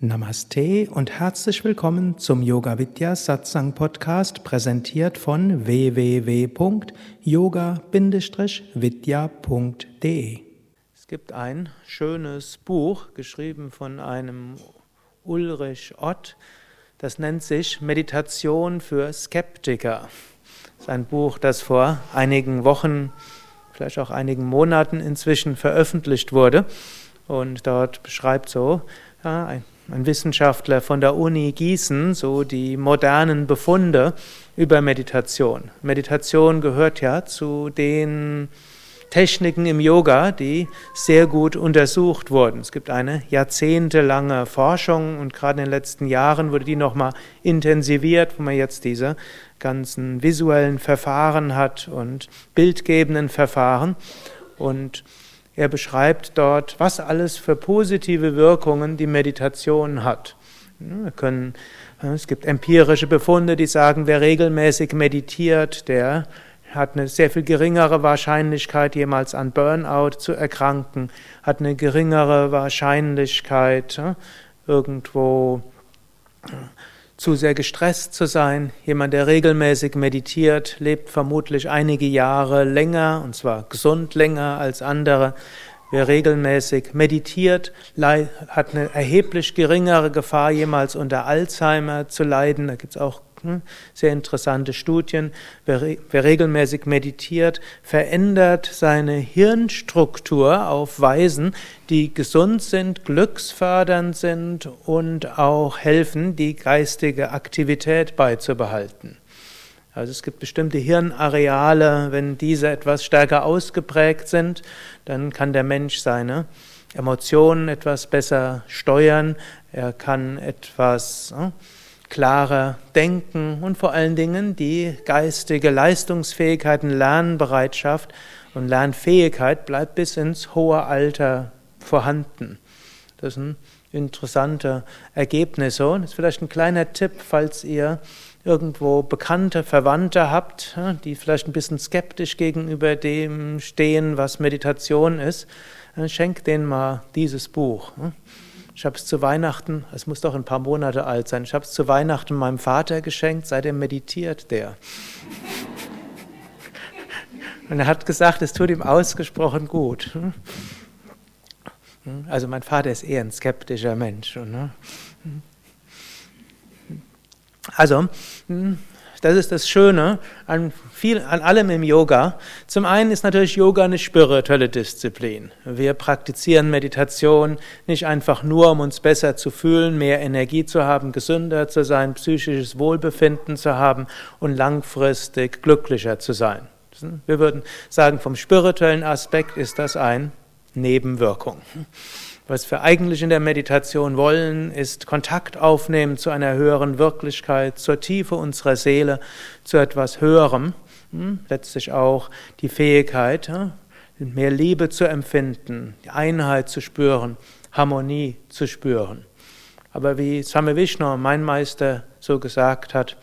Namaste und herzlich willkommen zum Yoga Vidya Satsang Podcast, präsentiert von www.yoga-vidya.de. Es gibt ein schönes Buch, geschrieben von einem Ulrich Ott, das nennt sich Meditation für Skeptiker. Das ist ein Buch, das vor einigen Wochen, vielleicht auch einigen Monaten inzwischen veröffentlicht wurde und dort beschreibt so ja, ein ein Wissenschaftler von der Uni Gießen so die modernen Befunde über Meditation. Meditation gehört ja zu den Techniken im Yoga, die sehr gut untersucht wurden. Es gibt eine jahrzehntelange Forschung und gerade in den letzten Jahren wurde die nochmal intensiviert, wo man jetzt diese ganzen visuellen Verfahren hat und bildgebenden Verfahren und er beschreibt dort, was alles für positive Wirkungen die Meditation hat. Können, es gibt empirische Befunde, die sagen, wer regelmäßig meditiert, der hat eine sehr viel geringere Wahrscheinlichkeit, jemals an Burnout zu erkranken, hat eine geringere Wahrscheinlichkeit, irgendwo zu sehr gestresst zu sein. Jemand, der regelmäßig meditiert, lebt vermutlich einige Jahre länger, und zwar gesund länger als andere. Wer regelmäßig meditiert, hat eine erheblich geringere Gefahr, jemals unter Alzheimer zu leiden. Da gibt es auch sehr interessante Studien. Wer, wer, regelmäßig meditiert, verändert seine Hirnstruktur auf Weisen, die gesund sind, glücksfördernd sind und auch helfen, die geistige Aktivität beizubehalten. Also es gibt bestimmte Hirnareale, wenn diese etwas stärker ausgeprägt sind, dann kann der Mensch seine Emotionen etwas besser steuern, er kann etwas hm, klarer denken und vor allen Dingen die geistige Leistungsfähigkeit, Lernbereitschaft und Lernfähigkeit bleibt bis ins hohe Alter vorhanden. Das sind interessante Ergebnisse und das ist vielleicht ein kleiner Tipp, falls ihr irgendwo bekannte Verwandte habt, die vielleicht ein bisschen skeptisch gegenüber dem stehen, was Meditation ist, schenkt denen mal dieses Buch. Ich habe es zu Weihnachten, es muss doch ein paar Monate alt sein, ich habe es zu Weihnachten meinem Vater geschenkt, seitdem meditiert der. Und er hat gesagt, es tut ihm ausgesprochen gut. Also mein Vater ist eher ein skeptischer Mensch. Ne? Also, das ist das Schöne an, viel, an allem im Yoga. Zum einen ist natürlich Yoga eine spirituelle Disziplin. Wir praktizieren Meditation nicht einfach nur, um uns besser zu fühlen, mehr Energie zu haben, gesünder zu sein, psychisches Wohlbefinden zu haben und langfristig glücklicher zu sein. Wir würden sagen, vom spirituellen Aspekt ist das ein Nebenwirkung. Was wir eigentlich in der Meditation wollen, ist Kontakt aufnehmen zu einer höheren Wirklichkeit, zur Tiefe unserer Seele, zu etwas Höherem. Hm? Letztlich auch die Fähigkeit, mehr Liebe zu empfinden, Einheit zu spüren, Harmonie zu spüren. Aber wie Swami Vishnu, mein Meister, so gesagt hat,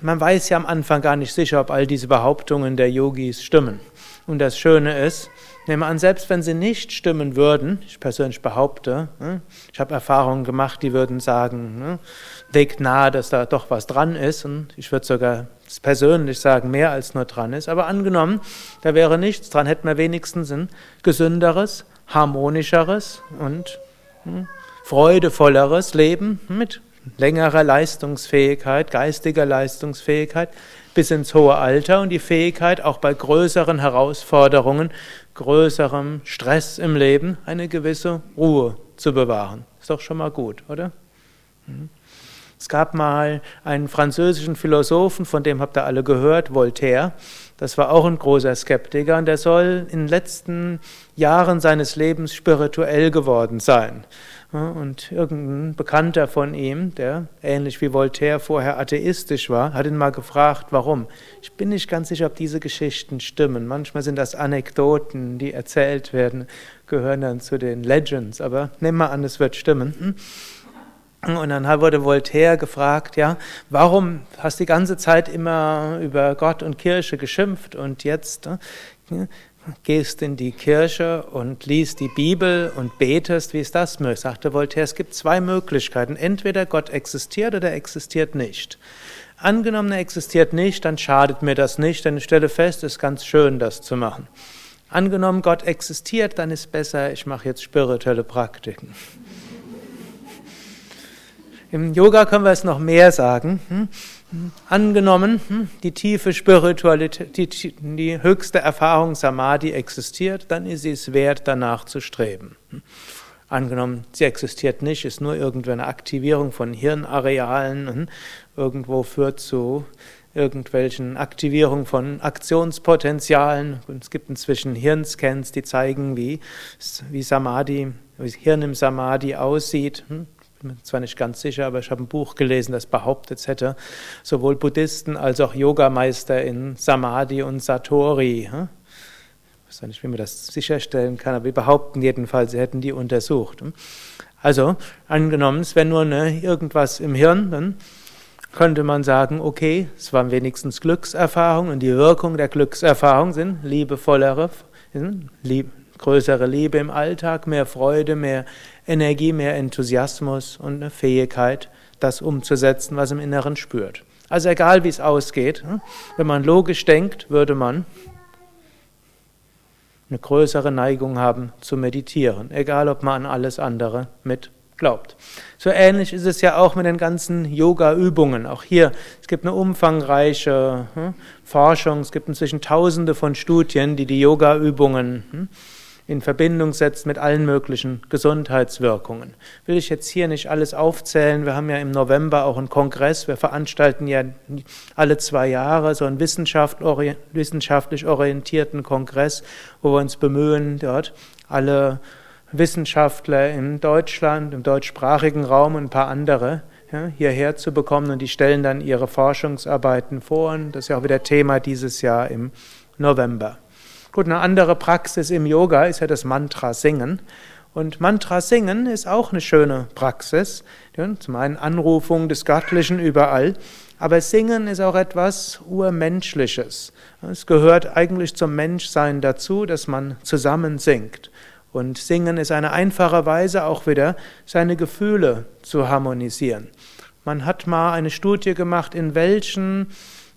man weiß ja am Anfang gar nicht sicher, ob all diese Behauptungen der Yogis stimmen. Und das Schöne ist, Nehme an, selbst wenn sie nicht stimmen würden, ich persönlich behaupte, hm, ich habe Erfahrungen gemacht, die würden sagen, legt hm, nahe, dass da doch was dran ist und ich würde sogar persönlich sagen, mehr als nur dran ist. Aber angenommen, da wäre nichts dran, hätten wir wenigstens ein gesünderes, harmonischeres und hm, freudevolleres Leben mit längerer Leistungsfähigkeit, geistiger Leistungsfähigkeit bis ins hohe Alter und die Fähigkeit, auch bei größeren Herausforderungen, größerem Stress im Leben, eine gewisse Ruhe zu bewahren. Ist doch schon mal gut, oder? Mhm. Es gab mal einen französischen Philosophen, von dem habt ihr alle gehört, Voltaire. Das war auch ein großer Skeptiker und der soll in den letzten Jahren seines Lebens spirituell geworden sein. Und irgendein Bekannter von ihm, der ähnlich wie Voltaire vorher atheistisch war, hat ihn mal gefragt, warum. Ich bin nicht ganz sicher, ob diese Geschichten stimmen. Manchmal sind das Anekdoten, die erzählt werden, gehören dann zu den Legends. Aber nehmen wir an, es wird stimmen. Und dann wurde Voltaire gefragt, ja, warum hast du die ganze Zeit immer über Gott und Kirche geschimpft und jetzt gehst in die Kirche und liest die Bibel und betest, wie ist das möglich? Sagte Voltaire, es gibt zwei Möglichkeiten. Entweder Gott existiert oder er existiert nicht. Angenommen, er existiert nicht, dann schadet mir das nicht, denn ich stelle fest, es ist ganz schön, das zu machen. Angenommen, Gott existiert, dann ist besser, ich mache jetzt spirituelle Praktiken. Im Yoga können wir es noch mehr sagen. Hm? Angenommen, hm, die tiefe Spiritualität, die, die höchste Erfahrung Samadhi existiert, dann ist es wert, danach zu streben. Hm? Angenommen, sie existiert nicht, ist nur irgendeine Aktivierung von Hirnarealen, irgendwo führt zu irgendwelchen Aktivierungen von Aktionspotenzialen. Es gibt inzwischen Hirnscans, die zeigen, wie, wie Samadhi, wie das Hirn im Samadhi aussieht bin zwar nicht ganz sicher, aber ich habe ein Buch gelesen, das behauptet hätte sowohl Buddhisten als auch Yogameister in Samadhi und Satori. Hm? Ich weiß nicht, wie man das sicherstellen kann, aber wir behaupten jedenfalls, sie hätten die untersucht. Hm? Also, angenommen, es wäre nur eine, irgendwas im Hirn, dann könnte man sagen, okay, es waren wenigstens Glückserfahrungen und die Wirkung der Glückserfahrung sind liebevollere, lieb, größere Liebe im Alltag, mehr Freude, mehr Energie, mehr Enthusiasmus und eine Fähigkeit, das umzusetzen, was im Inneren spürt. Also egal wie es ausgeht, hm, wenn man logisch denkt, würde man eine größere Neigung haben zu meditieren, egal ob man an alles andere mit glaubt. So ähnlich ist es ja auch mit den ganzen Yoga-Übungen. Auch hier, es gibt eine umfangreiche hm, Forschung, es gibt inzwischen tausende von Studien, die die Yoga-Übungen hm, in Verbindung setzt mit allen möglichen Gesundheitswirkungen. Will ich jetzt hier nicht alles aufzählen. Wir haben ja im November auch einen Kongress. Wir veranstalten ja alle zwei Jahre so einen wissenschaftlich orientierten Kongress, wo wir uns bemühen, dort alle Wissenschaftler in Deutschland, im deutschsprachigen Raum und ein paar andere ja, hierher zu bekommen und die stellen dann ihre Forschungsarbeiten vor. Und das ist ja auch wieder Thema dieses Jahr im November. Gut, eine andere Praxis im Yoga ist ja das Mantra singen. Und Mantra singen ist auch eine schöne Praxis. Zum einen Anrufung des Göttlichen überall. Aber Singen ist auch etwas Urmenschliches. Es gehört eigentlich zum Menschsein dazu, dass man zusammen singt. Und Singen ist eine einfache Weise, auch wieder seine Gefühle zu harmonisieren. Man hat mal eine Studie gemacht, in welchen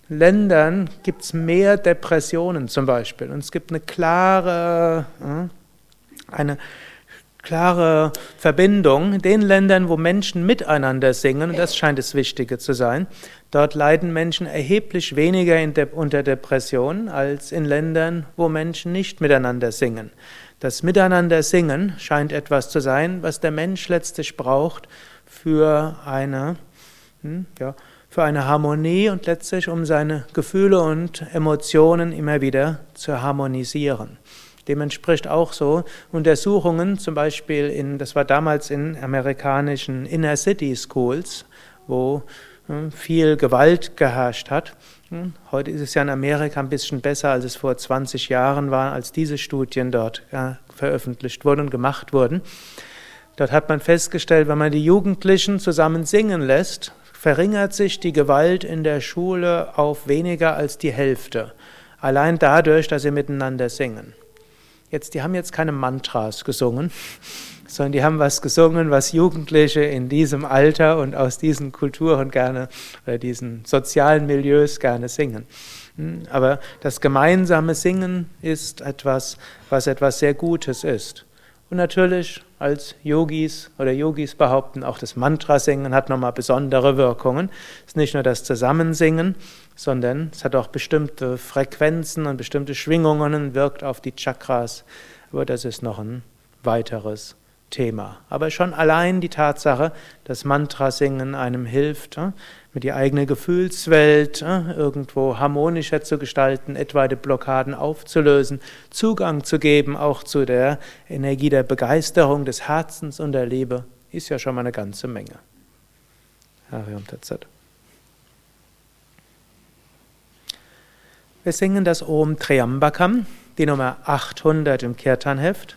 Ländern gibt es mehr Depressionen zum Beispiel. Und es gibt eine klare, äh, eine klare Verbindung. In den Ländern, wo Menschen miteinander singen, und das scheint das Wichtige zu sein, dort leiden Menschen erheblich weniger De unter Depressionen als in Ländern, wo Menschen nicht miteinander singen. Das Miteinander singen scheint etwas zu sein, was der Mensch letztlich braucht für eine hm, ja, für eine Harmonie und letztlich um seine Gefühle und Emotionen immer wieder zu harmonisieren. Dem entspricht auch so Untersuchungen, zum Beispiel in, das war damals in amerikanischen Inner City Schools, wo hm, viel Gewalt geherrscht hat. Hm, heute ist es ja in Amerika ein bisschen besser, als es vor 20 Jahren war, als diese Studien dort ja, veröffentlicht wurden und gemacht wurden. Dort hat man festgestellt, wenn man die Jugendlichen zusammen singen lässt, verringert sich die Gewalt in der Schule auf weniger als die Hälfte. Allein dadurch, dass sie miteinander singen. Jetzt, die haben jetzt keine Mantras gesungen, sondern die haben was gesungen, was Jugendliche in diesem Alter und aus diesen Kulturen gerne oder diesen sozialen Milieus gerne singen. Hm, aber das gemeinsame Singen ist etwas, was etwas sehr Gutes ist. Und natürlich als Yogis oder Yogis behaupten, auch das Mantra-Singen hat nochmal besondere Wirkungen. Es ist nicht nur das Zusammensingen, sondern es hat auch bestimmte Frequenzen und bestimmte Schwingungen und wirkt auf die Chakras. Aber das ist noch ein weiteres Thema. Aber schon allein die Tatsache, dass Mantrasingen einem hilft, äh, mit die eigene Gefühlswelt äh, irgendwo harmonischer zu gestalten, etwaige Blockaden aufzulösen, Zugang zu geben auch zu der Energie der Begeisterung, des Herzens und der Liebe, ist ja schon mal eine ganze Menge. Wir singen das Om Triambakam, die Nummer 800 im Kirtanheft.